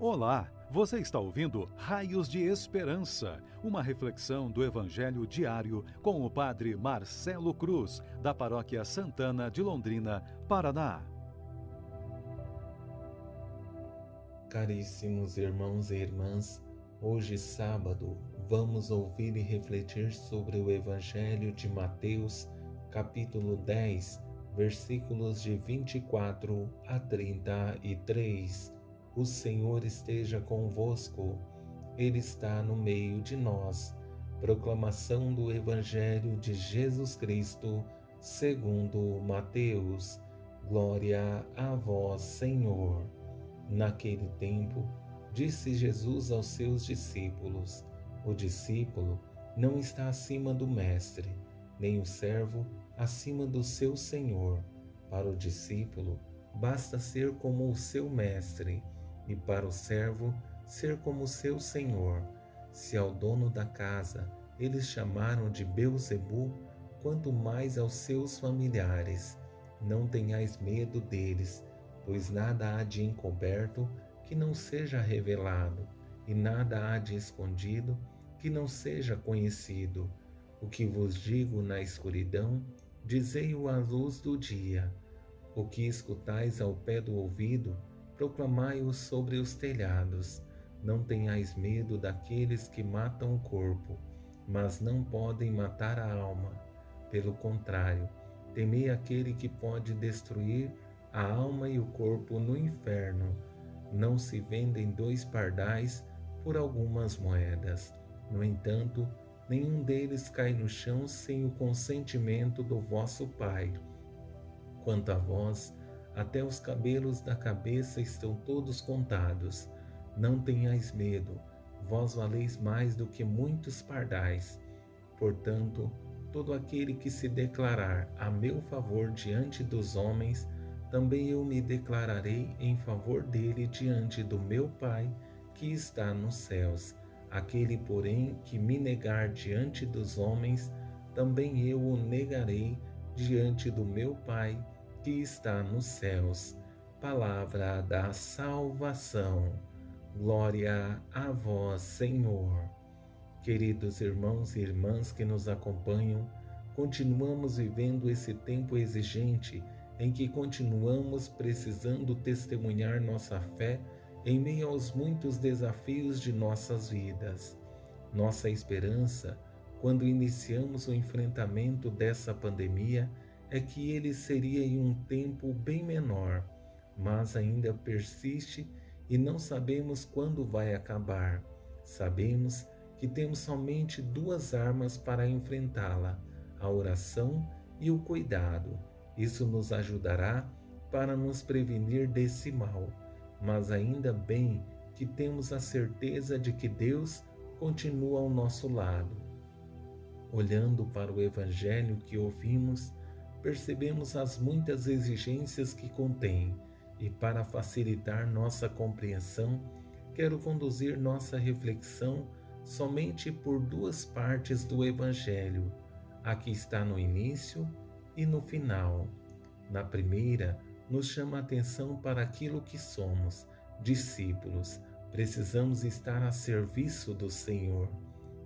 Olá, você está ouvindo Raios de Esperança, uma reflexão do Evangelho diário com o Padre Marcelo Cruz, da Paróquia Santana de Londrina, Paraná. Caríssimos irmãos e irmãs, hoje sábado vamos ouvir e refletir sobre o Evangelho de Mateus, capítulo 10, versículos de 24 a 33 o Senhor esteja convosco, Ele está no meio de nós. Proclamação do Evangelho de Jesus Cristo, segundo Mateus. Glória a vós, Senhor. Naquele tempo, disse Jesus aos seus discípulos: O discípulo não está acima do Mestre, nem o servo acima do seu Senhor. Para o discípulo, basta ser como o seu Mestre e para o servo ser como seu senhor. Se ao dono da casa eles chamaram de Beuzebu, quanto mais aos seus familiares. Não tenhais medo deles, pois nada há de encoberto que não seja revelado, e nada há de escondido que não seja conhecido. O que vos digo na escuridão, dizei-o à luz do dia. O que escutais ao pé do ouvido, proclamai-o sobre os telhados. Não tenhais medo daqueles que matam o corpo, mas não podem matar a alma. Pelo contrário, temei aquele que pode destruir a alma e o corpo no inferno. Não se vendem dois pardais por algumas moedas. No entanto, nenhum deles cai no chão sem o consentimento do vosso Pai. Quanto a vós, até os cabelos da cabeça estão todos contados. Não tenhais medo, vós valeis mais do que muitos pardais. Portanto, todo aquele que se declarar a meu favor diante dos homens, também eu me declararei em favor dele diante do meu Pai que está nos céus. Aquele, porém, que me negar diante dos homens, também eu o negarei diante do meu Pai que está nos céus. Palavra da salvação. Glória a vós, Senhor. Queridos irmãos e irmãs que nos acompanham, continuamos vivendo esse tempo exigente em que continuamos precisando testemunhar nossa fé em meio aos muitos desafios de nossas vidas. Nossa esperança, quando iniciamos o enfrentamento dessa pandemia, é que ele seria em um tempo bem menor, mas ainda persiste e não sabemos quando vai acabar. Sabemos que temos somente duas armas para enfrentá-la: a oração e o cuidado. Isso nos ajudará para nos prevenir desse mal, mas ainda bem que temos a certeza de que Deus continua ao nosso lado. Olhando para o Evangelho que ouvimos, percebemos as muitas exigências que contém, e para facilitar nossa compreensão, quero conduzir nossa reflexão somente por duas partes do Evangelho, a que está no início e no final. Na primeira, nos chama a atenção para aquilo que somos, discípulos, precisamos estar a serviço do Senhor.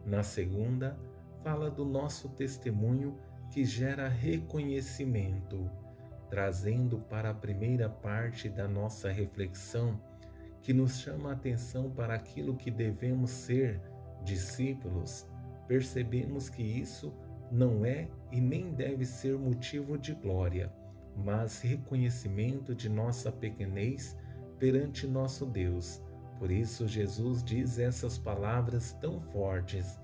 Na segunda, fala do nosso testemunho que gera reconhecimento, trazendo para a primeira parte da nossa reflexão, que nos chama a atenção para aquilo que devemos ser discípulos, percebemos que isso não é e nem deve ser motivo de glória, mas reconhecimento de nossa pequenez perante nosso Deus. Por isso, Jesus diz essas palavras tão fortes.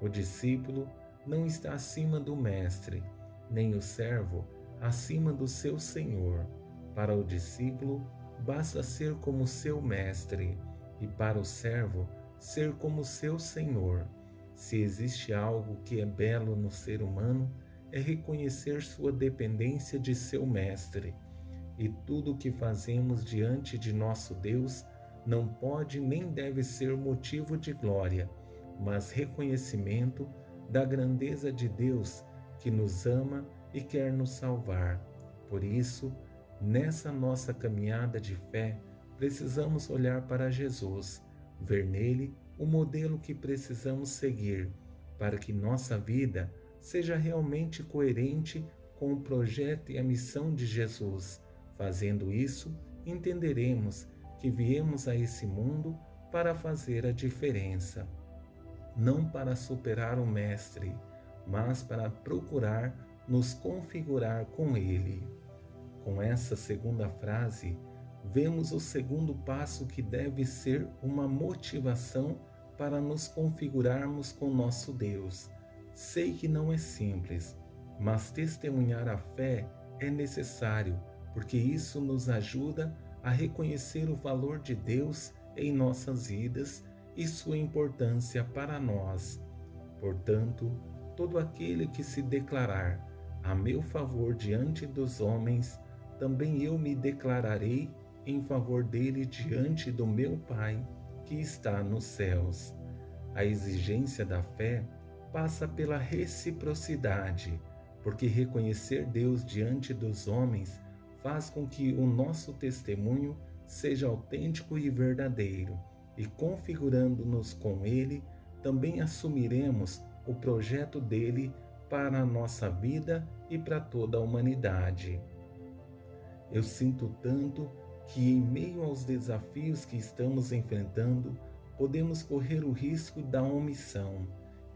O discípulo não está acima do mestre, nem o servo acima do seu senhor. Para o discípulo, basta ser como seu mestre, e para o servo, ser como seu senhor. Se existe algo que é belo no ser humano, é reconhecer sua dependência de seu mestre. E tudo o que fazemos diante de nosso Deus não pode nem deve ser motivo de glória, mas reconhecimento da grandeza de Deus que nos ama e quer nos salvar. Por isso, nessa nossa caminhada de fé, precisamos olhar para Jesus, ver nele o modelo que precisamos seguir para que nossa vida seja realmente coerente com o projeto e a missão de Jesus. Fazendo isso, entenderemos que viemos a esse mundo para fazer a diferença, não para superar o Mestre, mas para procurar nos configurar com Ele. Com essa segunda frase, vemos o segundo passo que deve ser uma motivação para nos configurarmos com nosso Deus. Sei que não é simples, mas testemunhar a fé é necessário, porque isso nos ajuda a reconhecer o valor de Deus em nossas vidas e sua importância para nós. Portanto, todo aquele que se declarar a meu favor diante dos homens, também eu me declararei em favor dele diante do meu Pai que está nos céus. A exigência da fé passa pela reciprocidade, porque reconhecer Deus diante dos homens faz com que o nosso testemunho seja autêntico e verdadeiro, e configurando-nos com Ele, também assumiremos o projeto dele para a nossa vida e para toda a humanidade. Eu sinto tanto que, em meio aos desafios que estamos enfrentando, podemos correr o risco da omissão,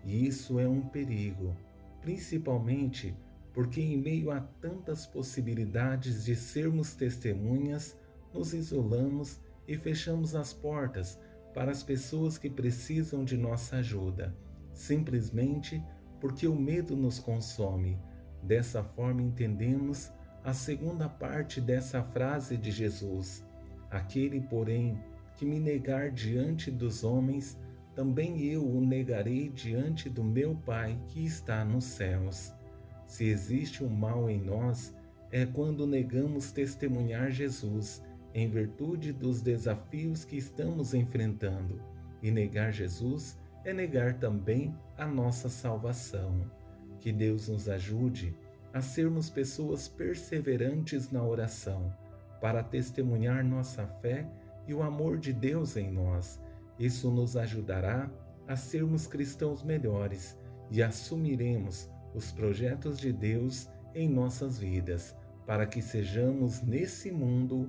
e isso é um perigo, principalmente porque, em meio a tantas possibilidades de sermos testemunhas, nos isolamos e fechamos as portas para as pessoas que precisam de nossa ajuda, simplesmente porque o medo nos consome. Dessa forma, entendemos a segunda parte dessa frase de Jesus: Aquele, porém, que me negar diante dos homens, também eu o negarei diante do meu Pai que está nos céus. Se existe um mal em nós, é quando negamos testemunhar Jesus em virtude dos desafios que estamos enfrentando. E negar Jesus é negar também a nossa salvação. Que Deus nos ajude a sermos pessoas perseverantes na oração, para testemunhar nossa fé e o amor de Deus em nós. Isso nos ajudará a sermos cristãos melhores e assumiremos os projetos de Deus em nossas vidas, para que sejamos nesse mundo